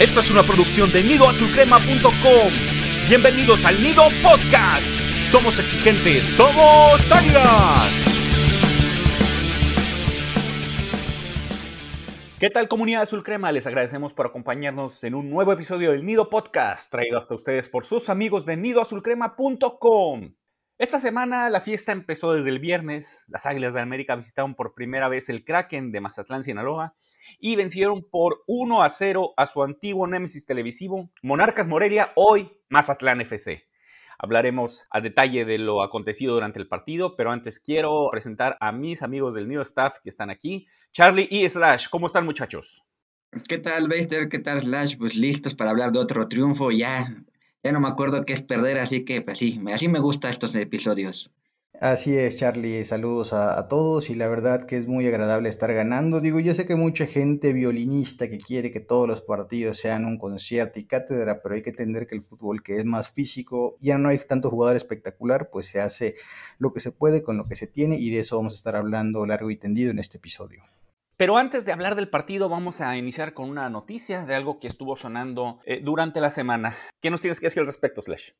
Esto es una producción de nidoazulcrema.com. Bienvenidos al Nido Podcast. Somos exigentes, somos águilas. ¿Qué tal comunidad azul crema? Les agradecemos por acompañarnos en un nuevo episodio del Nido Podcast, traído hasta ustedes por sus amigos de nidoazulcrema.com. Esta semana la fiesta empezó desde el viernes. Las Águilas de América visitaron por primera vez el Kraken de Mazatlán, Sinaloa, y vencieron por 1 a 0 a su antiguo némesis televisivo, Monarcas Morelia, hoy Mazatlán FC. Hablaremos a detalle de lo acontecido durante el partido, pero antes quiero presentar a mis amigos del New Staff que están aquí. Charlie y Slash, ¿cómo están muchachos? ¿Qué tal, Baster? ¿Qué tal, Slash? Pues listos para hablar de otro triunfo. Ya ya no me acuerdo qué es perder, así que pues sí, así me gustan estos episodios. Así es, Charlie, saludos a, todos y la verdad que es muy agradable estar ganando. Digo, yo sé que mucha gente violinista que quiere que todos los partidos sean un concierto y cátedra, pero hay que entender que el fútbol que es más físico, ya no hay tanto jugador espectacular, pues se hace lo que se puede con lo que se tiene y de eso vamos a estar hablando largo y tendido en este episodio. Pero antes de hablar del partido, vamos a iniciar con una noticia de algo que estuvo sonando eh, durante la semana. ¿Qué nos tienes que decir al respecto, Slash?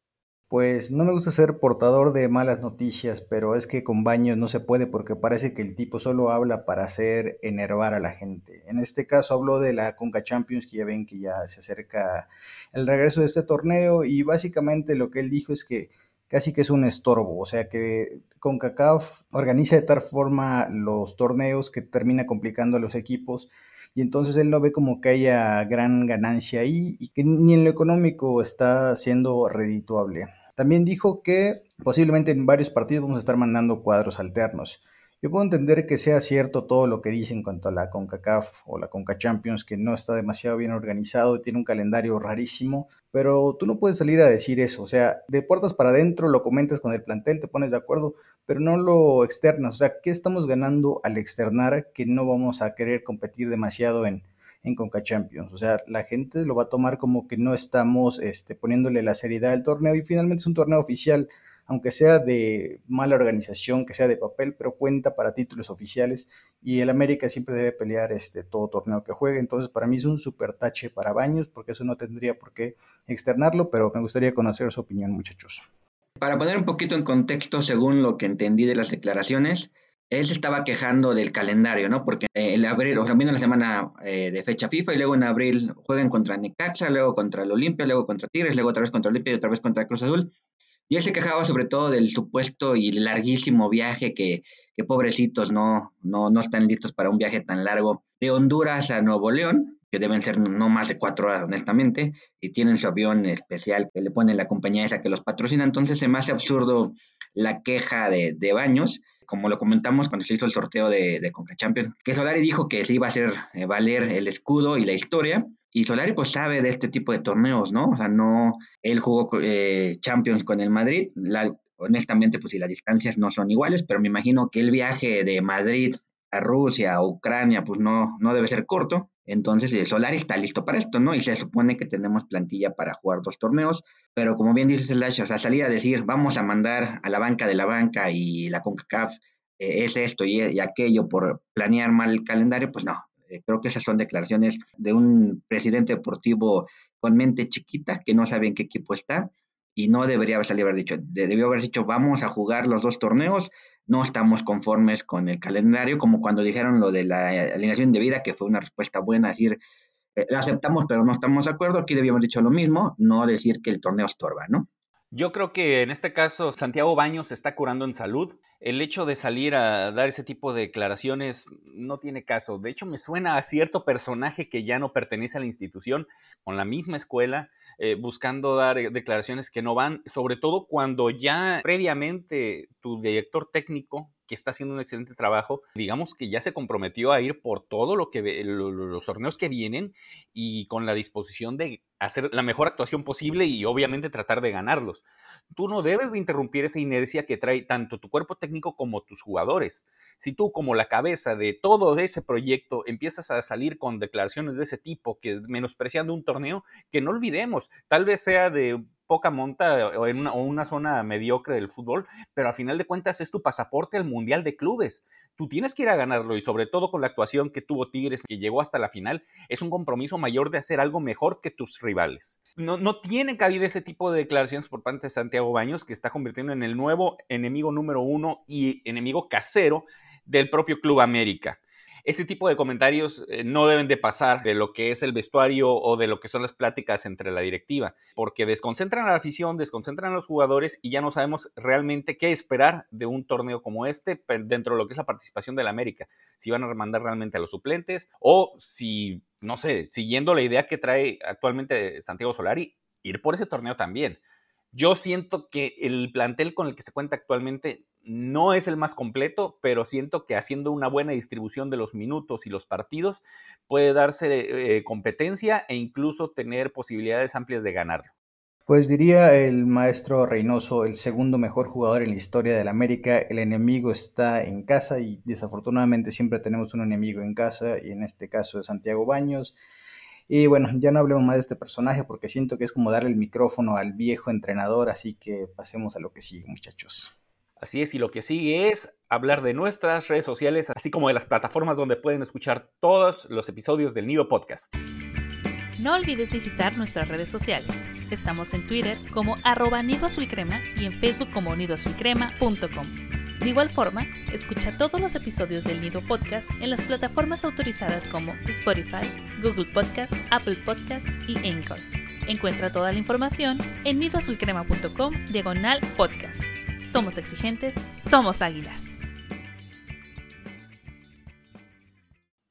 Pues no me gusta ser portador de malas noticias, pero es que con Baños no se puede porque parece que el tipo solo habla para hacer enervar a la gente. En este caso habló de la Conca Champions, que ya ven que ya se acerca el regreso de este torneo y básicamente lo que él dijo es que casi que es un estorbo, o sea que CONCACAF organiza de tal forma los torneos que termina complicando a los equipos y entonces él no ve como que haya gran ganancia ahí y que ni en lo económico está siendo redituable. También dijo que posiblemente en varios partidos vamos a estar mandando cuadros alternos. Yo puedo entender que sea cierto todo lo que dice en cuanto a la CONCACAF o la CONCA Champions, que no está demasiado bien organizado y tiene un calendario rarísimo, pero tú no puedes salir a decir eso. O sea, de puertas para adentro lo comentas con el plantel, te pones de acuerdo, pero no lo externas. O sea, ¿qué estamos ganando al externar que no vamos a querer competir demasiado en, en Conca Champions. O sea, la gente lo va a tomar como que no estamos este, poniéndole la seriedad al torneo y finalmente es un torneo oficial aunque sea de mala organización, que sea de papel, pero cuenta para títulos oficiales y el América siempre debe pelear este, todo torneo que juegue. Entonces, para mí es un super tache para Baños, porque eso no tendría por qué externarlo, pero me gustaría conocer su opinión, muchachos. Para poner un poquito en contexto, según lo que entendí de las declaraciones, él se estaba quejando del calendario, ¿no? Porque el abril, o sea, viene la semana eh, de fecha FIFA y luego en abril juegan contra Necaxa, luego contra el Olimpia, luego contra Tigres, luego otra vez contra Olimpia y otra vez contra Cruz Azul. Y él se quejaba sobre todo del supuesto y larguísimo viaje que, que pobrecitos no, no, no están listos para un viaje tan largo de Honduras a Nuevo León, que deben ser no más de cuatro horas, honestamente, y tienen su avión especial que le pone la compañía esa que los patrocina. Entonces se me hace absurdo la queja de, de Baños, como lo comentamos cuando se hizo el sorteo de, de Conca Champions, que Solari dijo que se iba a hacer eh, valer el escudo y la historia, y Solari pues sabe de este tipo de torneos, ¿no? O sea, no, él jugó eh, Champions con el Madrid, la, honestamente pues si las distancias no son iguales, pero me imagino que el viaje de Madrid a Rusia, a Ucrania, pues no, no debe ser corto. Entonces el Solari está listo para esto, ¿no? Y se supone que tenemos plantilla para jugar dos torneos, pero como bien dices Slash, o sea, salir a decir, vamos a mandar a la banca de la banca y la CONCACAF eh, es esto y, y, aquello por planear mal el calendario, pues no, eh, creo que esas son declaraciones de un presidente deportivo con mente chiquita que no sabe en qué equipo está y no debería haber dicho, debió haber dicho vamos a jugar los dos torneos, no estamos conformes con el calendario, como cuando dijeron lo de la alineación de vida, que fue una respuesta buena, decir, eh, la aceptamos pero no estamos de acuerdo, aquí debíamos dicho lo mismo, no decir que el torneo estorba, ¿no? Yo creo que en este caso Santiago Baños se está curando en salud. El hecho de salir a dar ese tipo de declaraciones no tiene caso. De hecho, me suena a cierto personaje que ya no pertenece a la institución, con la misma escuela, eh, buscando dar eh, declaraciones que no van, sobre todo cuando ya previamente tu director técnico que está haciendo un excelente trabajo, digamos que ya se comprometió a ir por todo lo que los torneos que vienen y con la disposición de hacer la mejor actuación posible y obviamente tratar de ganarlos. Tú no debes de interrumpir esa inercia que trae tanto tu cuerpo técnico como tus jugadores. Si tú como la cabeza de todo ese proyecto empiezas a salir con declaraciones de ese tipo, que menospreciando un torneo, que no olvidemos, tal vez sea de poca monta o en una, o una zona mediocre del fútbol, pero al final de cuentas es tu pasaporte al Mundial de Clubes tú tienes que ir a ganarlo y sobre todo con la actuación que tuvo Tigres, que llegó hasta la final, es un compromiso mayor de hacer algo mejor que tus rivales. No, no tiene cabida ese tipo de declaraciones por parte de Santiago Baños, que está convirtiendo en el nuevo enemigo número uno y enemigo casero del propio Club América. Este tipo de comentarios eh, no deben de pasar de lo que es el vestuario o de lo que son las pláticas entre la directiva, porque desconcentran a la afición, desconcentran a los jugadores y ya no sabemos realmente qué esperar de un torneo como este dentro de lo que es la participación del América. Si van a mandar realmente a los suplentes o si, no sé, siguiendo la idea que trae actualmente Santiago Solari, ir por ese torneo también. Yo siento que el plantel con el que se cuenta actualmente no es el más completo, pero siento que haciendo una buena distribución de los minutos y los partidos puede darse eh, competencia e incluso tener posibilidades amplias de ganarlo. Pues diría el maestro Reynoso, el segundo mejor jugador en la historia del América, el enemigo está en casa y desafortunadamente siempre tenemos un enemigo en casa y en este caso es Santiago Baños. Y bueno, ya no hablemos más de este personaje porque siento que es como darle el micrófono al viejo entrenador, así que pasemos a lo que sigue muchachos. Así es, y lo que sigue es hablar de nuestras redes sociales, así como de las plataformas donde pueden escuchar todos los episodios del Nido Podcast. No olvides visitar nuestras redes sociales. Estamos en Twitter como arroba Nido y en Facebook como nidoazulcrema.com. De igual forma, escucha todos los episodios del Nido Podcast en las plataformas autorizadas como Spotify, Google Podcast, Apple Podcast y Anchor. Encuentra toda la información en nidoazulcrema.com diagonal podcast somos exigentes, somos águilas.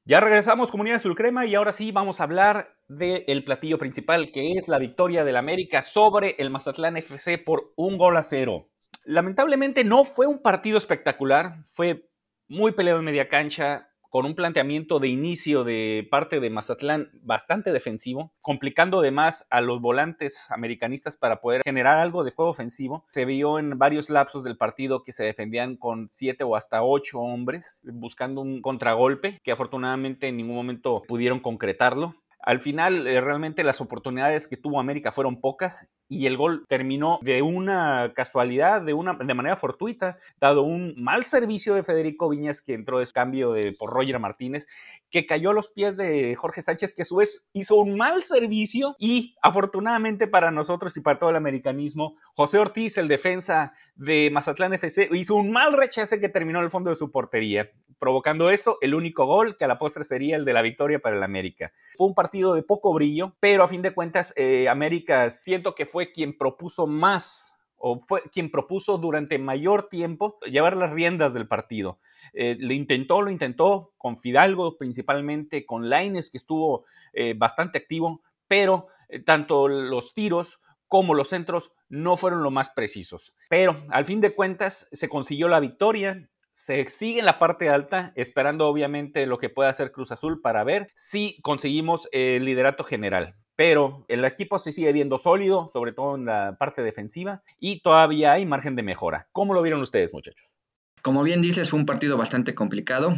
Ya regresamos, comunidad azul crema, y ahora sí vamos a hablar del platillo principal, que es la victoria del América sobre el Mazatlán FC por un gol a cero. Lamentablemente no fue un partido espectacular, fue muy peleado en media cancha, con un planteamiento de inicio de parte de Mazatlán bastante defensivo, complicando además a los volantes americanistas para poder generar algo de juego ofensivo. Se vio en varios lapsos del partido que se defendían con siete o hasta ocho hombres, buscando un contragolpe, que afortunadamente en ningún momento pudieron concretarlo. Al final, eh, realmente las oportunidades que tuvo América fueron pocas y el gol terminó de una casualidad, de, una, de manera fortuita, dado un mal servicio de Federico Viñas que entró de cambio por Roger Martínez, que cayó a los pies de Jorge Sánchez, que a su vez hizo un mal servicio y afortunadamente para nosotros y para todo el americanismo, José Ortiz, el defensa de Mazatlán FC, hizo un mal rechace que terminó en el fondo de su portería, provocando esto el único gol que a la postre sería el de la victoria para el América. Fue un partido de poco brillo, pero a fin de cuentas eh, América siento que fue quien propuso más o fue quien propuso durante mayor tiempo llevar las riendas del partido. Eh, le intentó, lo intentó con Fidalgo principalmente, con Laines que estuvo eh, bastante activo, pero eh, tanto los tiros como los centros no fueron lo más precisos. Pero al fin de cuentas se consiguió la victoria, se sigue en la parte alta, esperando obviamente lo que pueda hacer Cruz Azul para ver si conseguimos el liderato general pero el equipo se sigue viendo sólido, sobre todo en la parte defensiva, y todavía hay margen de mejora. ¿Cómo lo vieron ustedes, muchachos? Como bien dices, fue un partido bastante complicado,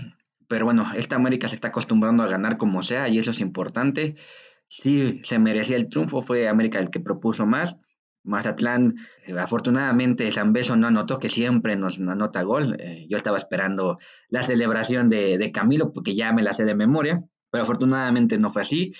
pero bueno, esta América se está acostumbrando a ganar como sea y eso es importante. Sí, se merecía el triunfo, fue América el que propuso más. Mazatlán, eh, afortunadamente, San Beso no anotó, que siempre nos anota gol. Eh, yo estaba esperando la celebración de, de Camilo, porque ya me la sé de memoria, pero afortunadamente no fue así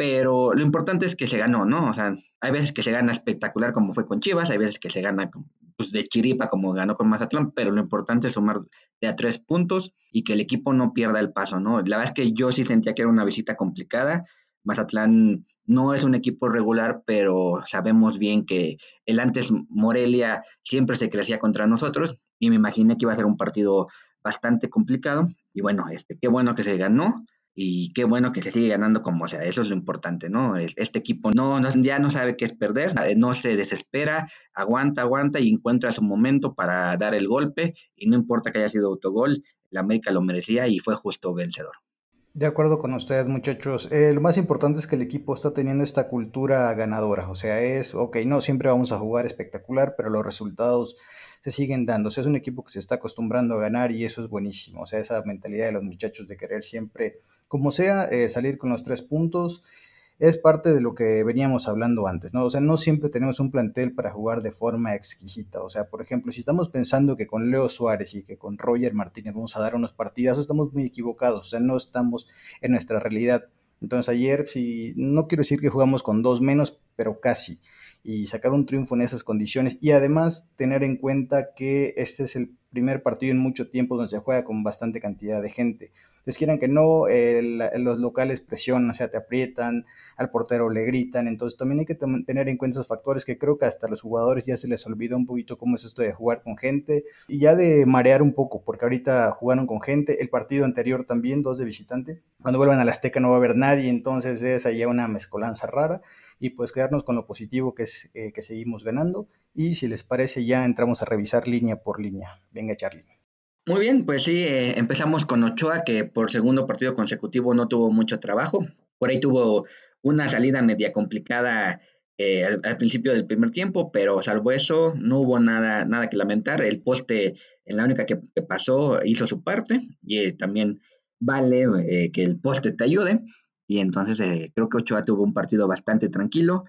pero lo importante es que se ganó, ¿no? O sea, hay veces que se gana espectacular como fue con Chivas, hay veces que se gana pues, de chiripa como ganó con Mazatlán, pero lo importante es sumar de a tres puntos y que el equipo no pierda el paso, ¿no? La verdad es que yo sí sentía que era una visita complicada. Mazatlán no es un equipo regular, pero sabemos bien que el antes Morelia siempre se crecía contra nosotros y me imaginé que iba a ser un partido bastante complicado. Y bueno, este, qué bueno que se ganó y qué bueno que se sigue ganando como sea, eso es lo importante, ¿no? Este equipo no, ya no sabe qué es perder, eh, no se desespera, aguanta, aguanta y encuentra su momento para dar el golpe y no importa que haya sido autogol, la América lo merecía y fue justo vencedor. De acuerdo con ustedes, muchachos. Eh, lo más importante es que el equipo está teniendo esta cultura ganadora. O sea, es, ok, no siempre vamos a jugar espectacular, pero los resultados se siguen dando. O sea, es un equipo que se está acostumbrando a ganar y eso es buenísimo. O sea, esa mentalidad de los muchachos de querer siempre como sea, eh, salir con los tres puntos. Es parte de lo que veníamos hablando antes, ¿no? O sea, no siempre tenemos un plantel para jugar de forma exquisita. O sea, por ejemplo, si estamos pensando que con Leo Suárez y que con Roger Martínez vamos a dar unos partidazos, estamos muy equivocados. O sea, no estamos en nuestra realidad. Entonces ayer, si no quiero decir que jugamos con dos menos, pero casi. Y sacar un triunfo en esas condiciones. Y además tener en cuenta que este es el primer partido en mucho tiempo donde se juega con bastante cantidad de gente. Entonces, quieran que no, los locales presionan, o sea, te aprietan, al portero le gritan. Entonces, también hay que tener en cuenta esos factores que creo que hasta los jugadores ya se les olvidó un poquito cómo es esto de jugar con gente y ya de marear un poco, porque ahorita jugaron con gente. El partido anterior también, dos de visitante. Cuando vuelvan a la Azteca no va a haber nadie, entonces es allá una mezcolanza rara y pues quedarnos con lo positivo que es eh, que seguimos ganando. Y si les parece, ya entramos a revisar línea por línea. Venga, Charlie. Muy bien, pues sí, eh, empezamos con Ochoa, que por segundo partido consecutivo no tuvo mucho trabajo. Por ahí tuvo una salida media complicada eh, al, principio del primer tiempo, pero salvo eso, no hubo nada, nada que lamentar. El poste, en la única que, pasó, hizo su parte y eh, también vale que el poste te ayude. Y entonces creo que Ochoa tuvo un partido bastante tranquilo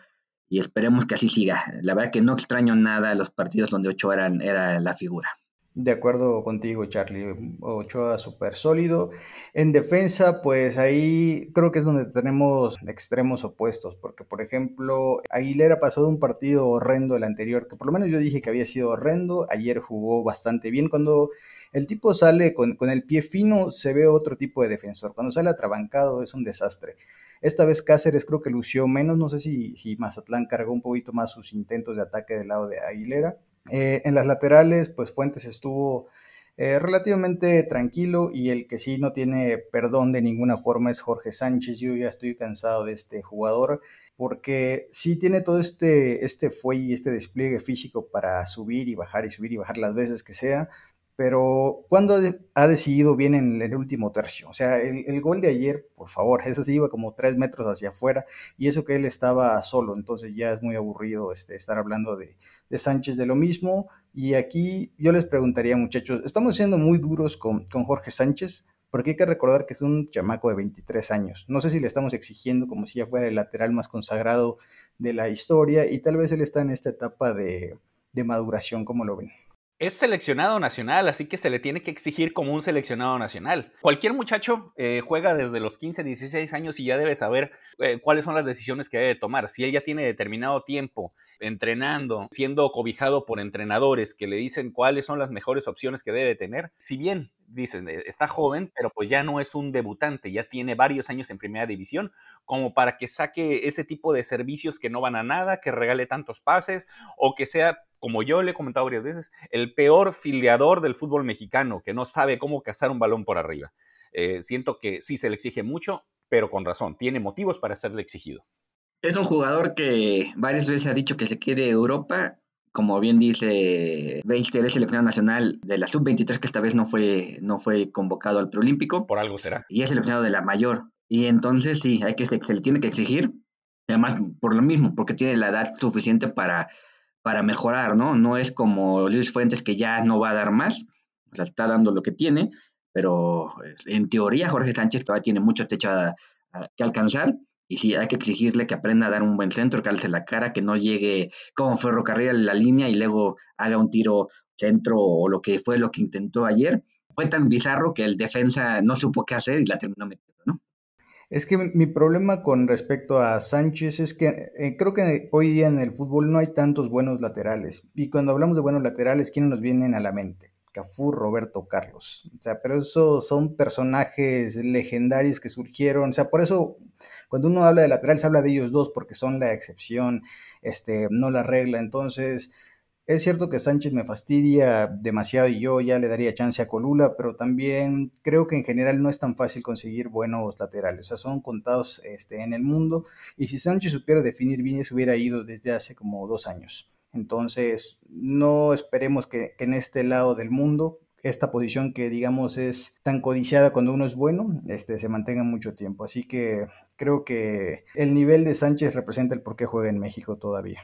y esperemos que así siga. La verdad que no extraño nada los partidos donde Ochoa era la figura. De acuerdo contigo, Charlie. Ochoa súper sólido. En defensa, pues ahí creo que es donde tenemos extremos opuestos, porque por ejemplo, Aguilera pasó de un partido horrendo el anterior, que por lo menos yo dije que había sido horrendo, ayer jugó bastante bien. Cuando el tipo sale con, el pie fino, se ve otro tipo de defensor. Cuando sale atrabancado es un desastre. Esta vez Cáceres creo que lució menos, no sé si, si Mazatlán cargó un poquito más sus intentos de ataque del lado de Aguilera eh, en las laterales, pues Fuentes estuvo eh, relativamente tranquilo y el que sí no tiene perdón de ninguna forma es Jorge Sánchez. Yo ya estoy cansado de este jugador porque sí tiene todo este, este fuelle y este despliegue físico para subir y bajar y subir y bajar las veces que sea, pero cuando ha decidido bien en el último tercio. O sea, el, gol de ayer, por favor, eso sí iba como tres metros hacia afuera y eso que él estaba solo, entonces ya es muy aburrido este, estar hablando de, Sánchez de lo mismo. Y aquí yo les preguntaría, muchachos, estamos siendo muy duros con, con Jorge Sánchez, porque hay que recordar que es un chamaco de 23 años. No sé si le estamos exigiendo como si ya fuera el lateral más consagrado de la historia y tal vez él está en esta etapa de, de maduración, como lo ven es seleccionado nacional, así que se le tiene que exigir como un seleccionado nacional. Cualquier muchacho eh, juega desde los 15, 16 años y ya debe saber eh, cuáles son las decisiones que debe tomar. Si él ya tiene determinado tiempo entrenando, siendo cobijado por entrenadores que le dicen cuáles son las mejores opciones que debe tener, si bien dicen, eh, está joven, pero pues ya no es un debutante, ya tiene varios años en primera división, como para que saque ese tipo de servicios que no van a nada, que regale tantos pases o que sea como yo le he comentado varias veces, el peor filiador del fútbol mexicano, que no sabe cómo cazar un balón por arriba. Eh, siento que sí se le exige mucho, pero con razón, tiene motivos para serle exigido. Es un jugador que varias veces ha dicho que se quiere Europa. Como bien dice Beister, es seleccionado nacional de la sub-23, que esta vez no fue, no fue convocado al preolímpico. Por algo será. Y es seleccionado de la mayor. Y entonces sí, hay que, se le tiene que exigir. Además, por lo mismo, porque tiene la edad suficiente para para mejorar, ¿no? No es como Luis Fuentes que ya no va a dar más, o sea, está dando lo que tiene, pero en teoría Jorge Sánchez todavía tiene mucho techo que alcanzar y sí, hay que exigirle que aprenda a dar un buen centro, que alce la cara, que no llegue como ferrocarril a la línea y luego haga un tiro centro o lo que fue lo que intentó ayer. Fue tan bizarro que el defensa no supo qué hacer y la terminó metiendo, ¿no? Es que mi problema con respecto a Sánchez es que eh, creo que hoy día en el fútbol no hay tantos buenos laterales. Y cuando hablamos de buenos laterales, ¿quiénes nos vienen a la mente? Cafú, Roberto Carlos. O sea, pero esos son personajes legendarios que surgieron. O sea, por eso cuando uno habla de laterales habla de ellos dos porque son la excepción, este, no la regla. Entonces, es cierto que Sánchez me fastidia demasiado y yo ya le daría chance a Colula, pero también creo que en general no es tan fácil conseguir buenos laterales. O sea, son contados este, en el mundo y si Sánchez supiera definir bien, se hubiera ido desde hace como dos años. Entonces, no esperemos que, en este lado del mundo esta posición que digamos es tan codiciada cuando uno es bueno, este, se mantenga mucho tiempo. Así que creo que el nivel de Sánchez representa el por qué juega en México todavía.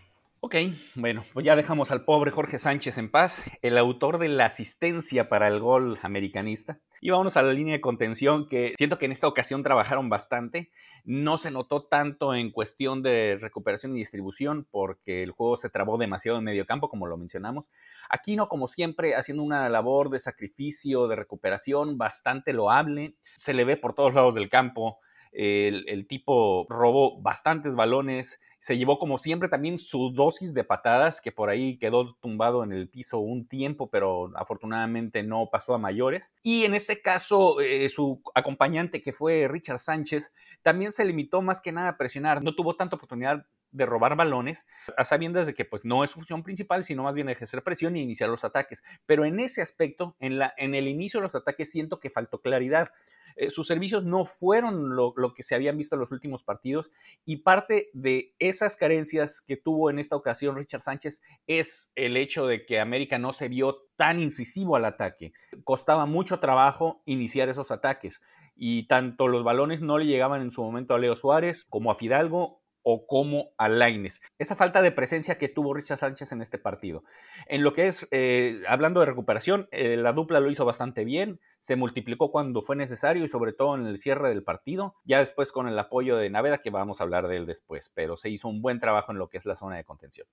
Ok, bueno, pues ya dejamos al pobre Jorge Sánchez en paz, el autor de la asistencia para el gol americanista. Y vámonos a la línea de contención que siento que en esta ocasión trabajaron bastante. No se notó tanto en cuestión de recuperación y distribución porque el juego se trabó demasiado en medio campo, como lo mencionamos. Aquí no, como siempre, haciendo una labor de sacrificio, de recuperación bastante loable. Se le ve por todos lados del campo. El tipo robó bastantes balones, se llevó como siempre también su dosis de patadas, que por ahí quedó tumbado en el piso un tiempo, pero afortunadamente no pasó a mayores. Y en este caso, eh, su acompañante, que fue Richard Sánchez, también se limitó más que nada a presionar. No tuvo tanta oportunidad de robar balones, a sabiendas de que pues no es su función principal, sino más bien ejercer presión y iniciar los ataques. Pero en ese aspecto, en, la, en el inicio de los ataques, siento que faltó claridad. Eh, sus servicios no fueron lo, lo, que se habían visto en los últimos partidos y parte de esas carencias que tuvo en esta ocasión Richard Sánchez es el hecho de que América no se vio tan incisivo al ataque. Costaba mucho trabajo iniciar esos ataques y tanto los balones no le llegaban en su momento a Leo Suárez como a Fidalgo o como a Laines. Esa falta de presencia que tuvo Richard Sánchez en este partido. En lo que es, eh, hablando de recuperación, eh, la dupla lo hizo bastante bien, se multiplicó cuando fue necesario y sobre todo en el cierre del partido, ya después con el apoyo de Naveda, que vamos a hablar de él después, pero se hizo un buen trabajo en lo que es la zona de contención.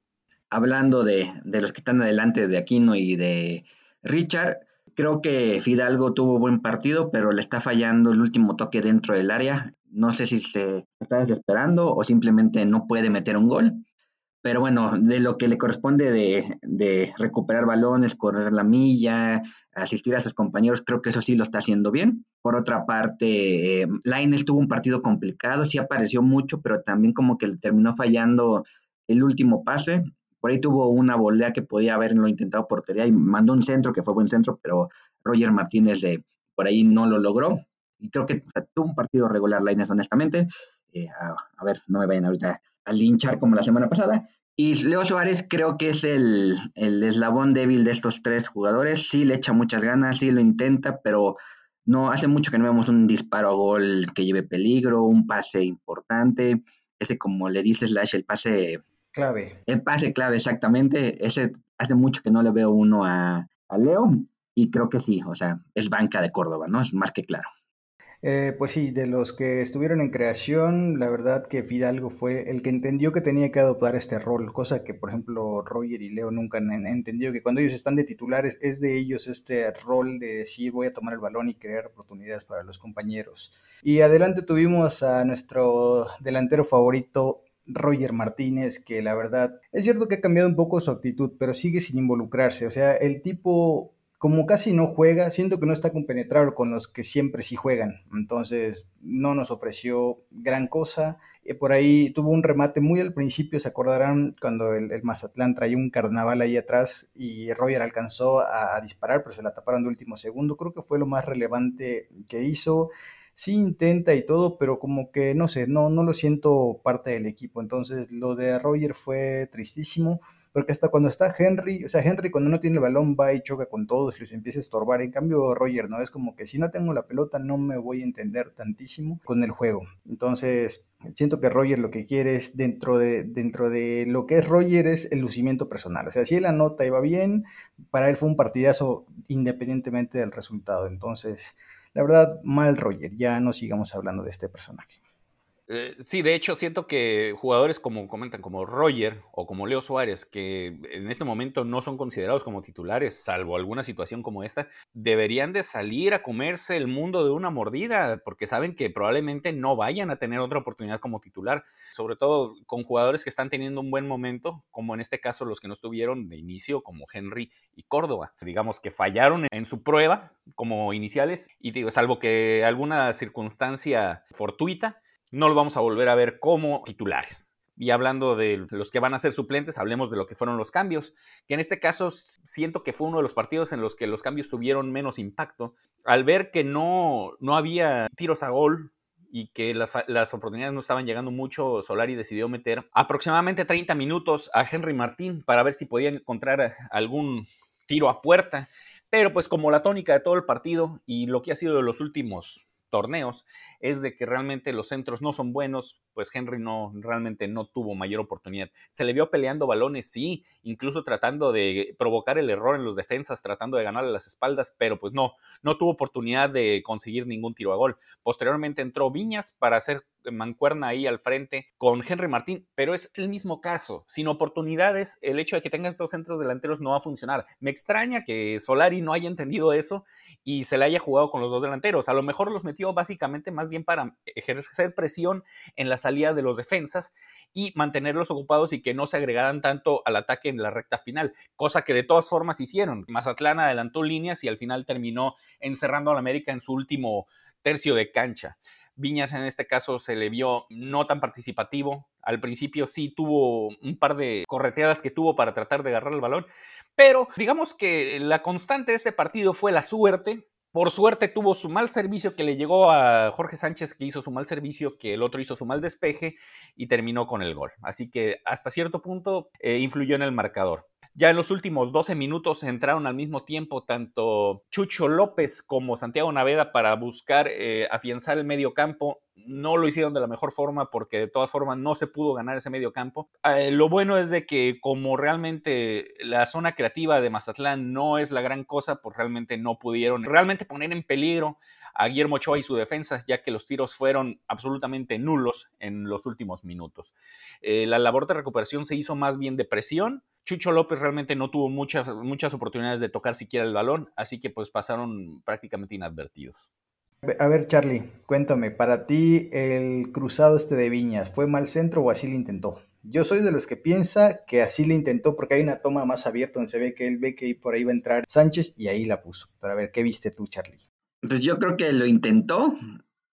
Hablando de, de los que están adelante de Aquino y de Richard, creo que Fidalgo tuvo buen partido, pero le está fallando el último toque dentro del área. No sé si se está desesperando o simplemente no puede meter un gol. Pero bueno, de lo que le corresponde de, recuperar balones, correr la milla, asistir a sus compañeros, creo que eso sí lo está haciendo bien. Por otra parte, eh, tuvo un partido complicado, sí apareció mucho, pero también como que le terminó fallando el último pase. Por ahí tuvo una volea que podía haberlo intentado portería y mandó un centro que fue buen centro, pero Roger Martínez de, por ahí no lo logró y creo que tuvo un partido regular Lainez, honestamente. Eh, a, ver, no me vayan ahorita a linchar como la semana pasada. Y Leo Suárez creo que es el, el eslabón débil de estos tres jugadores. Sí le echa muchas ganas, sí lo intenta, pero no hace mucho que no vemos un disparo a gol que lleve peligro, un pase importante. Ese, como le dice Slash, el pase clave. El pase clave, exactamente. Ese hace mucho que no le veo uno a, a Leo. Y creo que sí, o sea, es banca de Córdoba, ¿no? Es más que claro. Eh, pues sí, de los que estuvieron en creación, la verdad que Fidalgo fue el que entendió que tenía que adoptar este rol, cosa que por ejemplo Roger y Leo nunca han entendido, que cuando ellos están de titulares es de ellos este rol de decir voy a tomar el balón y crear oportunidades para los compañeros. Y adelante tuvimos a nuestro delantero favorito, Roger Martínez, que la verdad es cierto que ha cambiado un poco su actitud, pero sigue sin involucrarse. O sea, el tipo como casi no juega, siento que no está compenetrado con los que siempre sí juegan. Entonces, no nos ofreció gran cosa. Eh, por ahí tuvo un remate muy al principio, se acordarán cuando el, Mazatlán traía un carnaval ahí atrás y Roger alcanzó a, disparar, pero se la taparon de último segundo. Creo que fue lo más relevante que hizo. Sí intenta y todo, pero como que no sé, no, no lo siento parte del equipo. Entonces, lo de Roger fue tristísimo porque hasta cuando está Henry, o sea, Henry cuando no tiene el balón va y choca con todos y los empieza a estorbar. En cambio, Roger, ¿no? Es como que si no tengo la pelota no me voy a entender tantísimo con el juego. Entonces, siento que Roger lo que quiere es dentro de, dentro de lo que es Roger es el lucimiento personal. O sea, si él anota y va bien, para él fue un partidazo independientemente del resultado. Entonces, la verdad, mal Roger, ya no sigamos hablando de este personaje. Eh, sí, de hecho, siento que jugadores como comentan, como Roger o como Leo Suárez, que en este momento no son considerados como titulares, salvo alguna situación como esta, deberían de salir a comerse el mundo de una mordida, porque saben que probablemente no vayan a tener otra oportunidad como titular, sobre todo con jugadores que están teniendo un buen momento, como en este caso los que no estuvieron de inicio, como Henry y Córdoba. Digamos que fallaron en su prueba como iniciales, y digo, salvo que alguna circunstancia fortuita, no lo vamos a volver a ver como titulares. Y hablando de los que van a ser suplentes, hablemos de lo que fueron los cambios, que en este caso siento que fue uno de los partidos en los que los cambios tuvieron menos impacto. Al ver que no, no había tiros a gol y que las, las, oportunidades no estaban llegando mucho, Solari decidió meter aproximadamente 30 minutos a Henry Martín para ver si podía encontrar algún tiro a puerta. Pero pues como la tónica de todo el partido y lo que ha sido de los últimos torneos es de que realmente los centros no son buenos, pues Henry no realmente no tuvo mayor oportunidad. Se le vio peleando balones, sí, incluso tratando de provocar el error en los defensas, tratando de ganarle las espaldas, pero pues no, no tuvo oportunidad de conseguir ningún tiro a gol. Posteriormente entró Viñas para hacer mancuerna ahí al frente con Henry Martín, pero es el mismo caso. Sin oportunidades, el hecho de que tengas dos centros delanteros no va a funcionar. Me extraña que Solari no haya entendido eso y se le haya jugado con los dos delanteros. A lo mejor los metió básicamente más bien para ejercer presión en la salida de los defensas y mantenerlos ocupados y que no se agregaran tanto al ataque en la recta final, cosa que de todas formas hicieron. Mazatlán adelantó líneas y al final terminó encerrando a la América en su último tercio de cancha. Viñas en este caso se le vio no tan participativo. Al principio sí tuvo un par de correteadas que tuvo para tratar de agarrar el balón, pero digamos que la constante de este partido fue la suerte. Por suerte tuvo su mal servicio que le llegó a Jorge Sánchez, que hizo su mal servicio, que el otro hizo su mal despeje y terminó con el gol. Así que hasta cierto punto eh, influyó en el marcador. Ya en los últimos 12 minutos entraron al mismo tiempo tanto Chucho López como Santiago Naveda para buscar eh, afianzar el medio campo. No lo hicieron de la mejor forma porque de todas formas no se pudo ganar ese medio campo. Eh, lo bueno es de que como realmente la zona creativa de Mazatlán no es la gran cosa, pues realmente no pudieron realmente poner en peligro a Guillermo Ochoa y su defensa, ya que los tiros fueron absolutamente nulos en los últimos minutos. Eh, la labor de recuperación se hizo más bien de presión Chucho López realmente no tuvo muchas, muchas oportunidades de tocar siquiera el balón, así que pues pasaron prácticamente inadvertidos. A ver, Charlie, cuéntame, para ti el cruzado este de Viñas, ¿fue mal centro o así lo intentó? Yo soy de los que piensa que así lo intentó porque hay una toma más abierta donde se ve que él ve que por ahí va a entrar Sánchez y ahí la puso. Pero a ver, ¿qué viste tú, Charlie? Pues yo creo que lo intentó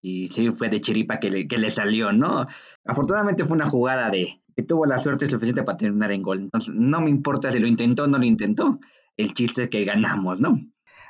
y sí fue de chiripa que le, que le salió, ¿no? Afortunadamente fue una jugada de, que tuvo la suerte suficiente para terminar en gol. Entonces, no me importa si lo intentó o no lo intentó. El chiste es que ganamos, ¿no?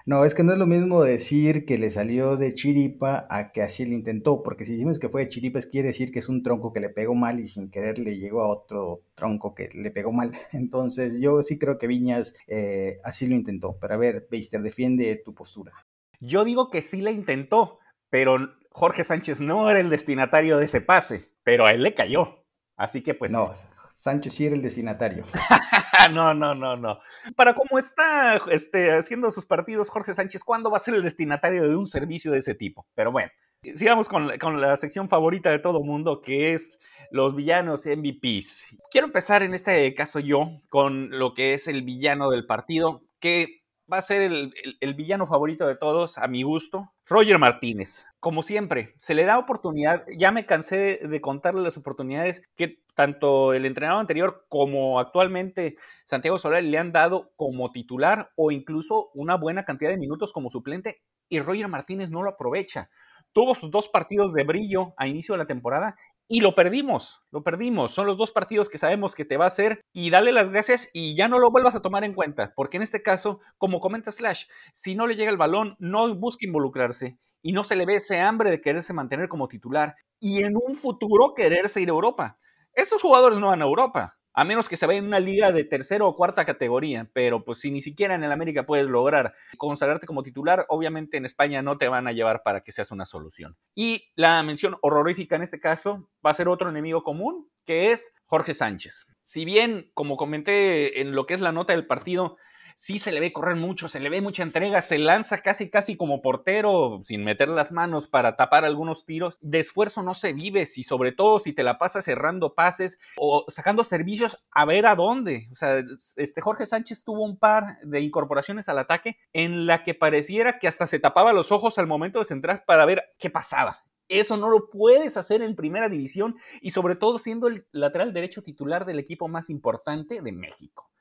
No, es que no es lo mismo decir que le salió de chiripa a que así lo intentó, porque si decimos que fue de chiripa, quiere decir que es un tronco que le pegó mal y sin querer le llegó a otro tronco que le pegó mal. Entonces, yo sí creo que Viñas eh, así lo intentó. Pero a ver, Beister, defiende tu postura. Yo digo que sí la intentó, pero Jorge Sánchez no era el destinatario de ese pase, pero a él le cayó. Así que pues... No, Sánchez sí era el destinatario. no, no, no, no. Para cómo está este, haciendo sus partidos Jorge Sánchez, ¿cuándo va a ser el destinatario de un servicio de ese tipo? Pero bueno, sigamos con, con la sección favorita de todo mundo, que es los villanos MVPs. Quiero empezar en este caso yo con lo que es el villano del partido, que va a ser el, villano favorito de todos, a mi gusto, Roger Martínez. Como siempre, se le da oportunidad, ya me cansé de contarle las oportunidades que tanto el entrenador anterior como actualmente Santiago Solari le han dado como titular o incluso una buena cantidad de minutos como suplente y Roger Martínez no lo aprovecha. Tuvo sus dos partidos de brillo a inicio de la temporada y lo perdimos, lo perdimos. Son los dos partidos que sabemos que te va a hacer y dale las gracias y ya no lo vuelvas a tomar en cuenta, porque en este caso, como comenta Slash, si no le llega el balón, no busca involucrarse y no se le ve ese hambre de quererse mantener como titular y en un futuro quererse ir a Europa. Estos jugadores no van a Europa a menos que se vaya en una liga de tercera o cuarta categoría, pero pues si ni siquiera en el América puedes lograr consagrarte como titular, obviamente en España no te van a llevar para que seas una solución. Y la mención horrorífica en este caso va a ser otro enemigo común, que es Jorge Sánchez. Si bien, como comenté en lo que es la nota del partido, sí se le ve correr mucho, se le ve mucha entrega, se lanza casi casi como portero sin meter las manos para tapar algunos tiros. De esfuerzo no se vive, si sobre todo si te la pasas cerrando pases o sacando servicios a ver a dónde. O sea, este Jorge Sánchez tuvo un par de incorporaciones al ataque en la que pareciera que hasta se tapaba los ojos al momento de centrar para ver qué pasaba. Eso no lo puedes hacer en primera división y sobre todo siendo el lateral derecho titular del equipo más importante de México.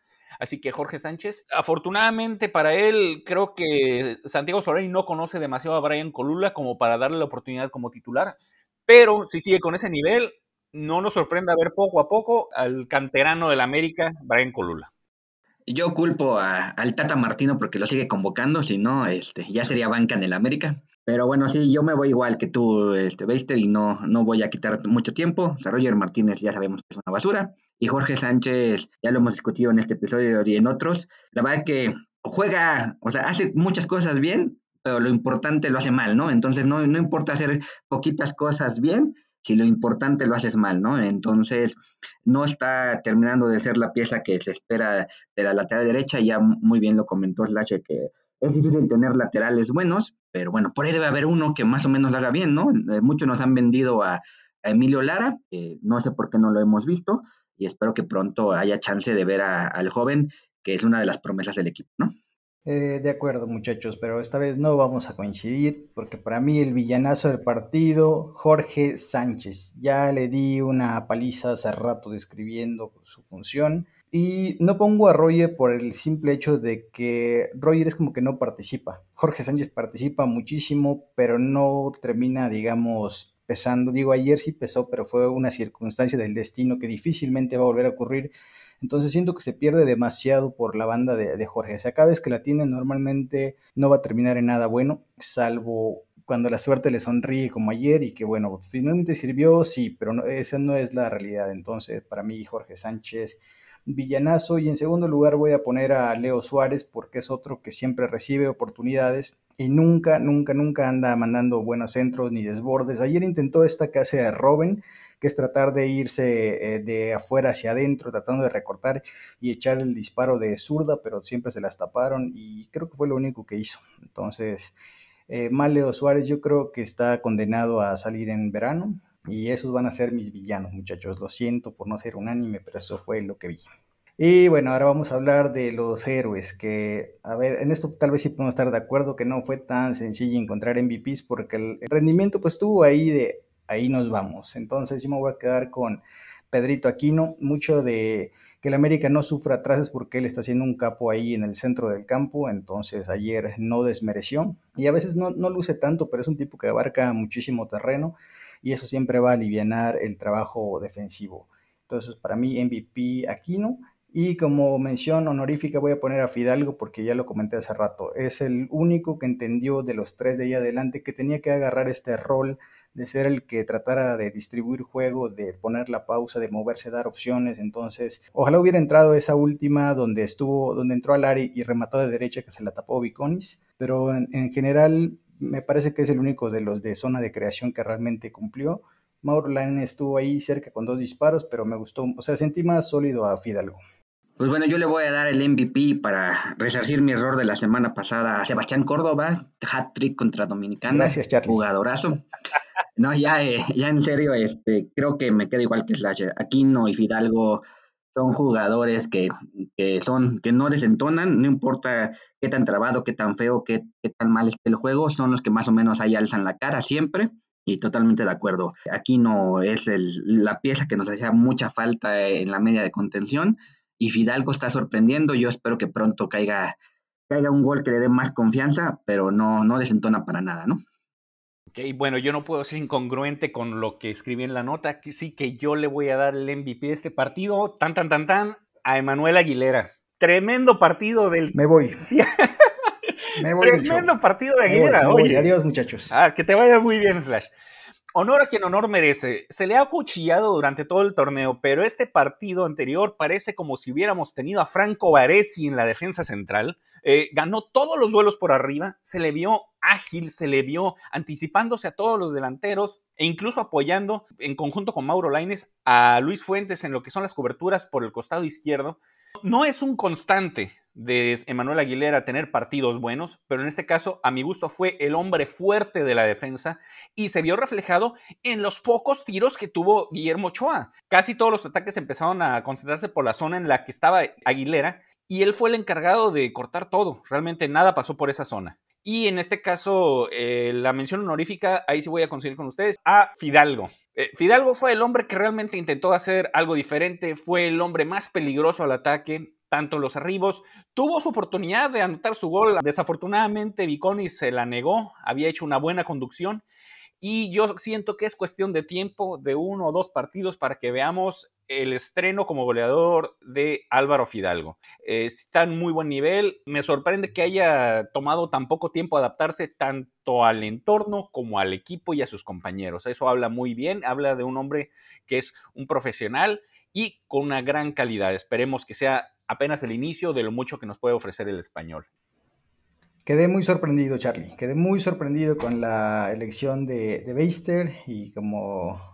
Así que Jorge Sánchez, afortunadamente para él, creo que Santiago Solari no conoce demasiado a Brian Colula como para darle la oportunidad como titular, pero si sigue con ese nivel, no nos sorprenda ver poco a poco al canterano del América, Brian Colula. Yo culpo al Tata Martino porque lo sigue convocando, si no, este, ya sería banca en el América. Pero bueno, sí, yo me voy igual que tú, este, viste, y no, no voy a quitar mucho tiempo. Roger Martínez ya sabemos que es una basura. Y Jorge Sánchez, ya lo hemos discutido en este episodio y en otros. La verdad que juega, o sea, hace muchas cosas bien, pero lo importante lo hace mal, ¿no? Entonces no, no importa hacer poquitas cosas bien, si lo importante lo haces mal, ¿no? Entonces, no está terminando de ser la pieza que se espera de la lateral derecha, ya muy bien lo comentó Slash que es difícil tener laterales buenos, pero bueno, por ahí debe haber uno que más o menos lo haga bien, ¿no? Eh, muchos nos han vendido a, Emilio Lara, no sé por qué no lo hemos visto, y espero que pronto haya chance de ver al joven, que es una de las promesas del equipo, ¿no? Eh, de acuerdo, muchachos, pero esta vez no vamos a coincidir porque para mí el villanazo del partido, Jorge Sánchez. Ya le di una paliza hace rato describiendo su función. Y no pongo a Roger por el simple hecho de que Roger es como que no participa. Jorge Sánchez participa muchísimo, pero no termina, digamos, pesando. Digo, ayer sí pesó, pero fue una circunstancia del destino que difícilmente va a volver a ocurrir entonces siento que se pierde demasiado por la banda de, Jorge. O sea, cada vez que la tiene normalmente no va a terminar en nada bueno, salvo cuando la suerte le sonríe como ayer y que bueno, finalmente sirvió, sí, pero esa no es la realidad. Entonces, para mí, Jorge Sánchez, villanazo. Y en segundo lugar voy a poner a Leo Suárez porque es otro que siempre recibe oportunidades y nunca, nunca, nunca anda mandando buenos centros ni desbordes. Ayer intentó esta que hace Robin, que es tratar de irse eh, de afuera hacia adentro, tratando de recortar y echar el disparo de zurda, pero siempre se las taparon y creo que fue lo único que hizo. Entonces, eh, Maleo Suárez yo creo que está condenado a salir en verano y esos van a ser mis villanos, muchachos. Lo siento por no ser unánime, pero eso fue lo que vi. Y bueno, ahora vamos a hablar de los héroes, que, a ver, en esto tal vez sí podemos estar de acuerdo que no fue tan sencillo encontrar MVPs porque el rendimiento pues estuvo ahí de ahí nos vamos. Entonces yo me voy a quedar con Pedrito Aquino, mucho de que el América no sufra atrás porque él está haciendo un capo ahí en el centro del campo, entonces ayer no desmereció y a veces no, no luce tanto, pero es un tipo que abarca muchísimo terreno y eso siempre va a aliviar el trabajo defensivo. Entonces para mí MVP Aquino y como mención honorífica voy a poner a Fidalgo porque ya lo comenté hace rato, es el único que entendió de los tres de ahí adelante que tenía que agarrar este rol de ser el que tratara de distribuir juego, de poner la pausa, de moverse, dar opciones. Entonces, ojalá hubiera entrado esa última donde estuvo, donde entró Alari y remató de derecha que se la tapó Viconis. Pero en, general, me parece que es el único de los de zona de creación que realmente cumplió. Mauro Lane estuvo ahí cerca con dos disparos, pero me gustó, o sea, sentí más sólido a Fidalgo. Pues bueno, yo le voy a dar el MVP para resarcir mi error de la semana pasada a Sebastián Córdoba, hat-trick contra Dominicana. Gracias, Charlie. Jugadorazo. No, ya, eh, ya en serio, este, creo que me quedo igual que Slasher. Aquino y Fidalgo son jugadores que, son, que no desentonan, no importa qué tan trabado, qué tan feo, qué, tan mal esté el juego, son los que más o menos ahí alzan la cara siempre. Y totalmente de acuerdo. Aquino es la pieza que nos hacía mucha falta en la media de contención. Y Fidalgo está sorprendiendo. Yo espero que pronto caiga, caiga un gol que le dé más confianza, pero no, no desentona para nada, ¿no? Ok, bueno, yo no puedo ser incongruente con lo que escribí en la nota. Que sí que yo le voy a dar el MVP de este partido, tan, tan, tan, tan, a Emanuel Aguilera. Tremendo partido del. Me voy. me voy Tremendo partido de Aguilera. Oye. Adiós, muchachos. Ah, que te vaya muy bien, Slash. Honor a quien honor merece. Se le ha cuchillado durante todo el torneo, pero este partido anterior parece como si hubiéramos tenido a Franco Baresi en la defensa central. Eh, ganó todos los duelos por arriba, se le vio ágil, se le vio anticipándose a todos los delanteros e incluso apoyando en conjunto con Mauro Laines a Luis Fuentes en lo que son las coberturas por el costado izquierdo. No es un constante de Emanuel Aguilera tener partidos buenos, pero en este caso, a mi gusto, fue el hombre fuerte de la defensa y se vio reflejado en los pocos tiros que tuvo Guillermo Ochoa. Casi todos los ataques empezaron a concentrarse por la zona en la que estaba Aguilera y él fue el encargado de cortar todo. Realmente nada pasó por esa zona. Y en este caso, eh, la mención honorífica, ahí sí voy a conseguir con ustedes, a Fidalgo. Eh, Fidalgo fue el hombre que realmente intentó hacer algo diferente, fue el hombre más peligroso al ataque, tanto los arribos. Tuvo su oportunidad de anotar su gol. Desafortunadamente, Viconi se la negó, había hecho una buena conducción. Y yo siento que es cuestión de tiempo, de uno o dos partidos, para que veamos el estreno como goleador de Álvaro Fidalgo. está en muy buen nivel. Me sorprende que haya tomado tan poco tiempo adaptarse tanto al entorno como al equipo y a sus compañeros. Eso habla muy bien, habla de un hombre que es un profesional y con una gran calidad. Esperemos que sea apenas el inicio de lo mucho que nos puede ofrecer el español. Quedé muy sorprendido, Charlie. Quedé muy sorprendido con la elección de, de Beister y como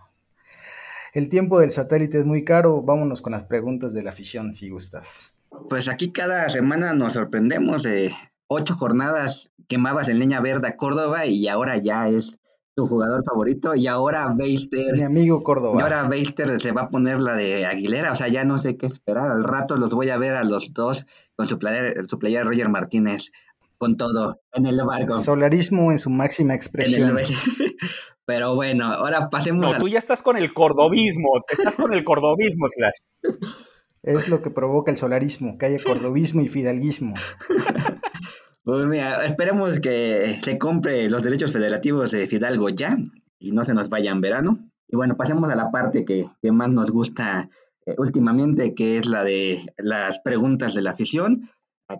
el tiempo del satélite es muy caro, vámonos con las preguntas de la afición, si gustas. Pues aquí cada semana nos sorprendemos de ocho jornadas quemabas en leña verde a Córdoba y ahora ya es tu jugador favorito y ahora Beister. Mi amigo Córdoba. Y ahora Beister se va a poner la de Aguilera, o sea, ya no sé qué esperar. Al rato los voy a ver a los dos con su player, su player Roger Martínez con todo en el barco. Solarismo en su máxima expresión. Pero bueno, ahora pasemos no, tú ya estás con el cordobismo, estás con el cordobismo, Slash. Es lo que provoca el solarismo, que haya cordobismo y fidalguismo. Pues mira, esperemos que se compre los derechos federativos de Fidalgo ya y no se nos vaya en verano. Y bueno, pasemos a la parte que, que más nos gusta eh, últimamente, que es la de las preguntas de la afición.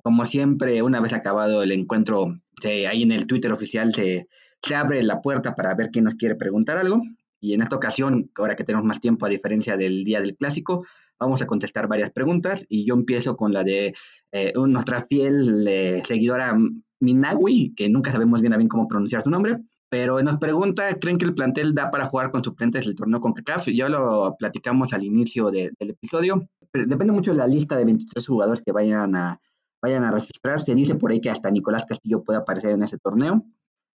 Como siempre, una vez acabado el encuentro, ahí en el Twitter oficial se, se abre la puerta para ver quién nos quiere preguntar algo. Y en esta ocasión, ahora que tenemos más tiempo a diferencia del día del clásico, vamos a contestar varias preguntas y yo empiezo con la de eh, nuestra fiel eh, seguidora Minawi, que nunca sabemos bien a bien cómo pronunciar su nombre, pero nos pregunta, ¿creen que el plantel da para jugar con suplentes del torneo con CACAF? Ya lo platicamos al inicio del episodio. Pero depende mucho de la lista de 23 jugadores que vayan a, vayan a registrar. Se dice por ahí que hasta Nicolás Castillo puede aparecer en ese torneo.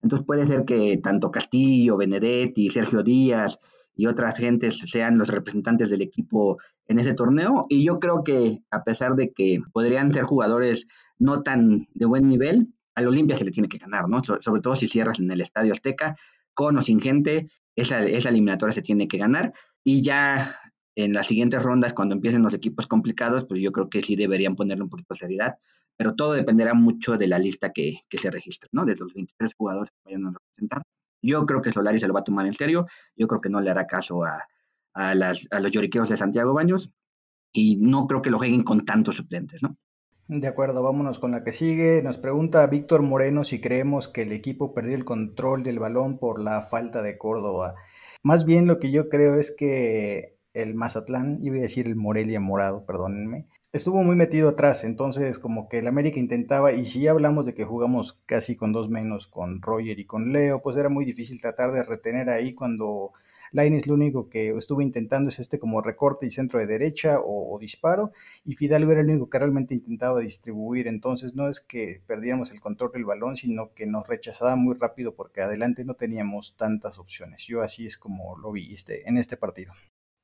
Entonces puede ser que tanto Castillo, Benedetti, Sergio Díaz y otras gentes sean los representantes del equipo en ese torneo. Y yo creo que a pesar de que podrían ser jugadores no tan de buen nivel, al Olimpia se le tiene que ganar, ¿no? sobre todo si cierras en el Estadio Azteca, con o sin gente, esa, esa eliminatoria se tiene que ganar. Y ya en las siguientes rondas, cuando empiecen los equipos complicados, pues yo creo que sí deberían ponerle un poquito de seriedad pero todo dependerá mucho de la lista que, se registre, ¿no? De los 23 jugadores que vayan a representar. Yo creo que Solari se lo va a tomar en serio, yo creo que no le hará caso a, a, las, a los lloriqueos de Santiago Baños y no creo que lo jueguen con tantos suplentes, ¿no? De acuerdo, vámonos con la que sigue. Nos pregunta Víctor Moreno si creemos que el equipo perdió el control del balón por la falta de Córdoba. Más bien lo que yo creo es que el Mazatlán, iba a decir el Morelia Morado, perdónenme, estuvo muy metido atrás, entonces como que el América intentaba, y si hablamos de que jugamos casi con dos menos con Roger y con Leo, pues era muy difícil tratar de retener ahí cuando Laines lo único que estuvo intentando es este como recorte y centro de derecha o, disparo, y Fidalgo era el único que realmente intentaba distribuir, entonces no es que perdiéramos el control del balón, sino que nos rechazaba muy rápido porque adelante no teníamos tantas opciones. Yo así es como lo vi este, en este partido.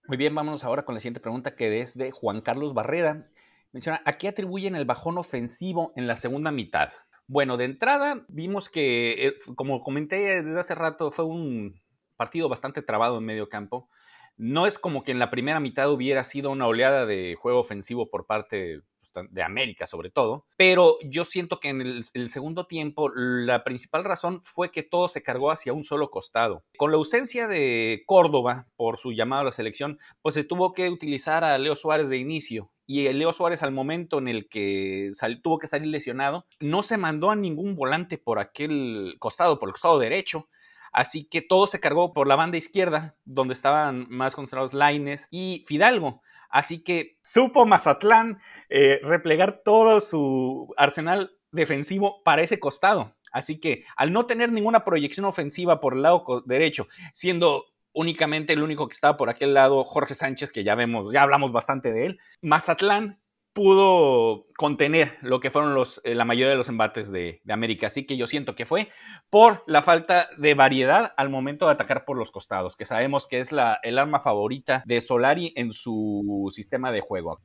Muy bien, vámonos ahora con la siguiente pregunta que es de Juan Carlos Barreda. Menciona, ¿a qué atribuyen el bajón ofensivo en la segunda mitad? Bueno, de entrada vimos que, eh, como comenté desde hace rato, fue un partido bastante trabado en medio campo. No es como que en la primera mitad hubiera sido una oleada de juego ofensivo por parte de América sobre todo, pero yo siento que en el, segundo tiempo la principal razón fue que todo se cargó hacia un solo costado. Con la ausencia de Córdoba por su llamado a la selección, pues se tuvo que utilizar a Leo Suárez de inicio y Leo Suárez al momento en el que tuvo que salir lesionado, no se mandó a ningún volante por aquel costado, por el costado derecho. Así que todo se cargó por la banda izquierda, donde estaban más concentrados Laines y Fidalgo. Así que supo Mazatlán eh, replegar todo su arsenal defensivo para ese costado. Así que al no tener ninguna proyección ofensiva por el lado derecho, siendo únicamente el único que estaba por aquel lado, Jorge Sánchez, que ya vemos, ya hablamos bastante de él, Mazatlán pudo contener lo que fueron los, eh, la mayoría de los embates de, América. Así que yo siento que fue por la falta de variedad al momento de atacar por los costados, que sabemos que es la, el arma favorita de Solari en su sistema de juego.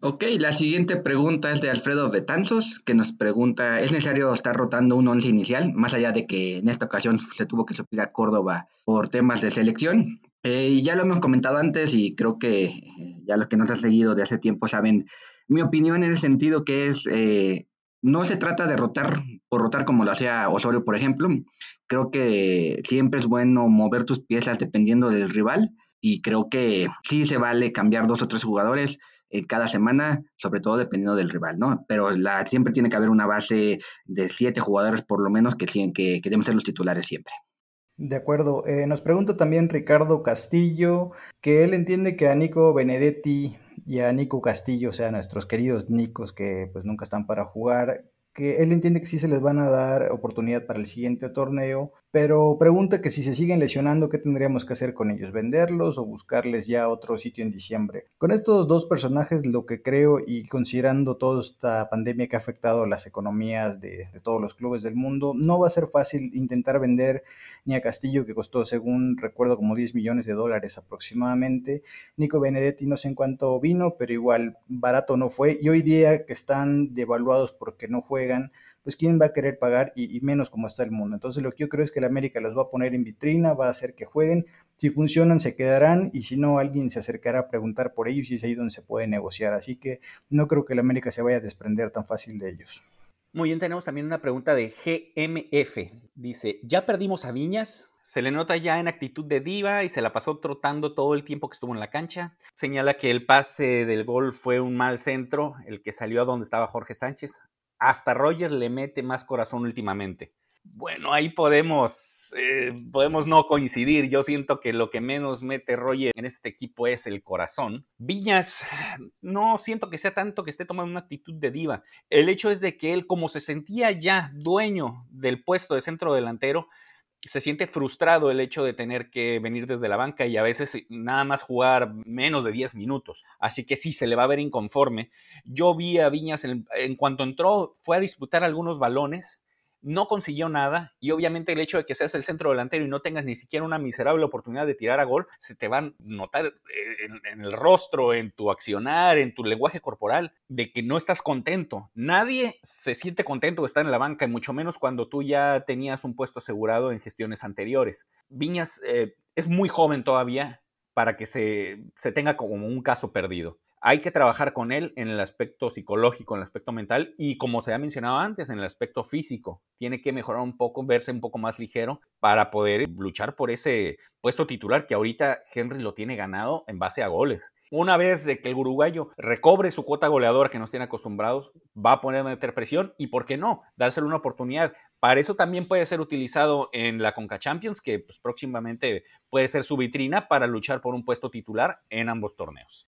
Ok, la siguiente pregunta es de Alfredo Betanzos, que nos pregunta, ¿es necesario estar rotando un once inicial, más allá de que en esta ocasión se tuvo que suplir a Córdoba por temas de selección? Eh, ya lo hemos comentado antes y creo que eh, ya los que nos han seguido de hace tiempo saben mi opinión en el sentido que es, eh, no se trata de rotar por rotar como lo hacía Osorio, por ejemplo. Creo que siempre es bueno mover tus piezas dependiendo del rival y creo que sí se vale cambiar dos o tres jugadores eh, cada semana, sobre todo dependiendo del rival, ¿no? Pero la, siempre tiene que haber una base de siete jugadores por lo menos que, que, que deben ser los titulares siempre. De acuerdo. Eh, nos pregunta también Ricardo Castillo que él entiende que a Nico Benedetti y a Nico Castillo, o sea, nuestros queridos Nicos que pues nunca están para jugar, que él entiende que sí se les van a dar oportunidad para el siguiente torneo, pero pregunta que si se siguen lesionando, ¿qué tendríamos que hacer con ellos? ¿Venderlos o buscarles ya otro sitio en diciembre? Con estos dos personajes, lo que creo y considerando toda esta pandemia que ha afectado las economías de, todos los clubes del mundo, no va a ser fácil intentar vender ni a Castillo, que costó, según recuerdo, como 10 millones de dólares aproximadamente. Nico Benedetti no sé en cuánto vino, pero igual barato no fue. Y hoy día que están devaluados porque no juegan, pues quién va a querer pagar y, menos como está el mundo. Entonces lo que yo creo es que la América los va a poner en vitrina, va a hacer que jueguen, si funcionan se quedarán y si no alguien se acercará a preguntar por ellos y es ahí donde se puede negociar. Así que no creo que la América se vaya a desprender tan fácil de ellos. Muy bien, tenemos también una pregunta de GMF. Dice, ¿ya perdimos a Viñas? Se le nota ya en actitud de diva y se la pasó trotando todo el tiempo que estuvo en la cancha. Señala que el pase del gol fue un mal centro, el que salió a donde estaba Jorge Sánchez hasta Roger le mete más corazón últimamente. Bueno, ahí podemos, eh, podemos no coincidir. Yo siento que lo que menos mete Roger en este equipo es el corazón. Viñas, no siento que sea tanto que esté tomando una actitud de diva. El hecho es de que él, como se sentía ya dueño del puesto de centro delantero, se siente frustrado el hecho de tener que venir desde la banca y a veces nada más jugar menos de 10 minutos. Así que sí, se le va a ver inconforme. Yo vi a Viñas en, en cuanto entró, fue a disputar algunos balones no consiguió nada y obviamente el hecho de que seas el centro delantero y no tengas ni siquiera una miserable oportunidad de tirar a gol, se te va a notar eh, en, el rostro, en tu accionar, en tu lenguaje corporal, de que no estás contento. Nadie se siente contento de estar en la banca, y mucho menos cuando tú ya tenías un puesto asegurado en gestiones anteriores. Viñas eh, es muy joven todavía para que se, se tenga como un caso perdido hay que trabajar con él en el aspecto psicológico, en el aspecto mental y como se ha mencionado antes, en el aspecto físico. Tiene que mejorar un poco, verse un poco más ligero para poder luchar por ese puesto titular que ahorita Henry lo tiene ganado en base a goles. Una vez que el uruguayo recobre su cuota goleadora que nos tiene acostumbrados, va a poner a meter presión y, ¿por qué no? Dárselo una oportunidad. Para eso también puede ser utilizado en la Conca Champions, que pues, próximamente puede ser su vitrina para luchar por un puesto titular en ambos torneos.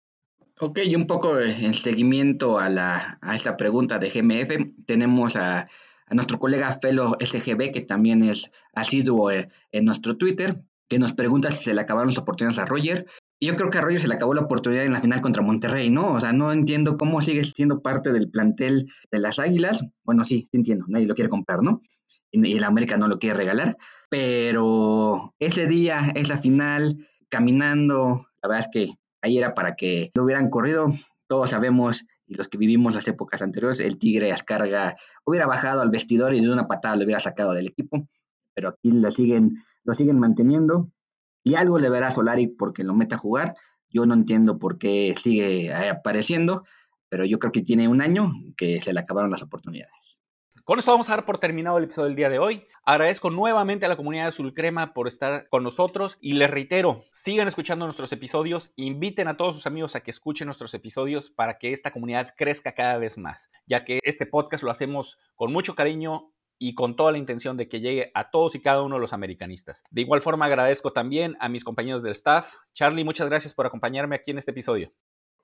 Ok, y un poco en seguimiento a, la, a esta pregunta de GMF, tenemos a, nuestro colega Felo SGB, que también es asiduo eh, en nuestro Twitter, que nos pregunta si se le acabaron las oportunidades a Roger. Y yo creo que a Roger se le acabó la oportunidad en la final contra Monterrey, ¿no? O sea, no entiendo cómo sigue siendo parte del plantel de las Águilas. Bueno, sí, sí entiendo, nadie lo quiere comprar, ¿no? Y el América no lo quiere regalar. Pero ese día, esa final, caminando, la verdad es que ahí era para que lo hubieran corrido. Todos sabemos, y los que vivimos las épocas anteriores, el Tigre Ascarga hubiera bajado al vestidor y de una patada lo hubiera sacado del equipo, pero aquí lo siguen, lo siguen manteniendo. Y algo le verá a Solari porque lo mete a jugar. Yo no entiendo por qué sigue apareciendo, pero yo creo que tiene un año que se le acabaron las oportunidades. Con esto vamos a dar por terminado el episodio del día de hoy. Agradezco nuevamente a la comunidad de Azul Crema por estar con nosotros y les reitero, sigan escuchando nuestros episodios, inviten a todos sus amigos a que escuchen nuestros episodios para que esta comunidad crezca cada vez más, ya que este podcast lo hacemos con mucho cariño y con toda la intención de que llegue a todos y cada uno de los americanistas. De igual forma agradezco también a mis compañeros del staff. Charlie, muchas gracias por acompañarme aquí en este episodio.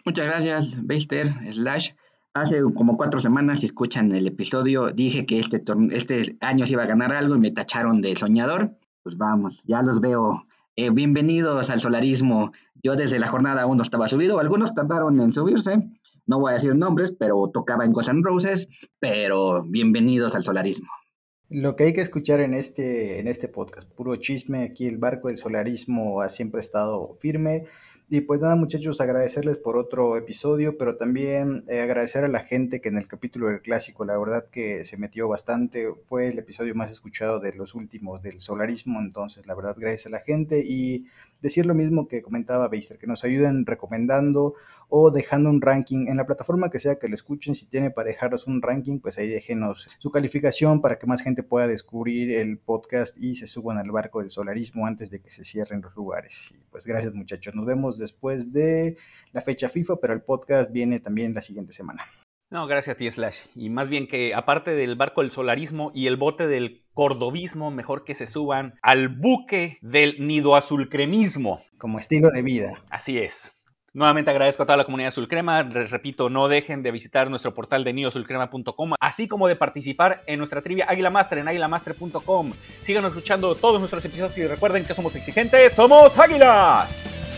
Muchas gracias, Baster, Slash. Hace como cuatro semanas, si escuchan el episodio, dije que este, este año se iba a ganar algo y me tacharon de soñador. Pues vamos, ya los veo. Eh, bienvenidos al solarismo. Yo desde la jornada uno estaba subido, algunos tardaron en subirse. No voy a decir nombres, pero tocaba en Guns Roses. Pero bienvenidos al solarismo. Lo que hay que escuchar en este, en este podcast, puro chisme, aquí el barco del solarismo ha siempre estado firme y pues nada, muchachos, agradecerles por otro episodio, pero también eh, agradecer a la gente que en el capítulo del clásico, la verdad que se metió bastante, fue el episodio más escuchado de los últimos del solarismo, entonces la verdad gracias a la gente y decir lo mismo que comentaba Beister, que nos ayuden recomendando o dejando un ranking en la plataforma que sea que lo escuchen. Si tiene para dejaros un ranking, pues ahí déjenos su calificación para que más gente pueda descubrir el podcast y se suban al barco del solarismo antes de que se cierren los lugares. Y pues gracias muchachos. Nos vemos después de la fecha FIFA, pero el podcast viene también la siguiente semana. No, gracias a ti, Slash. Y más bien que aparte del barco del solarismo y el bote del cordobismo, mejor que se suban al buque del nido azul cremismo. Como estilo de vida. Así es. Nuevamente agradezco a toda la comunidad Azul Crema. Les repito, no dejen de visitar nuestro portal de nidoazulcrema.com, así como de participar en nuestra trivia Águila Master en águilamaster.com. Síganos escuchando todos nuestros episodios y recuerden que somos exigentes, somos águilas.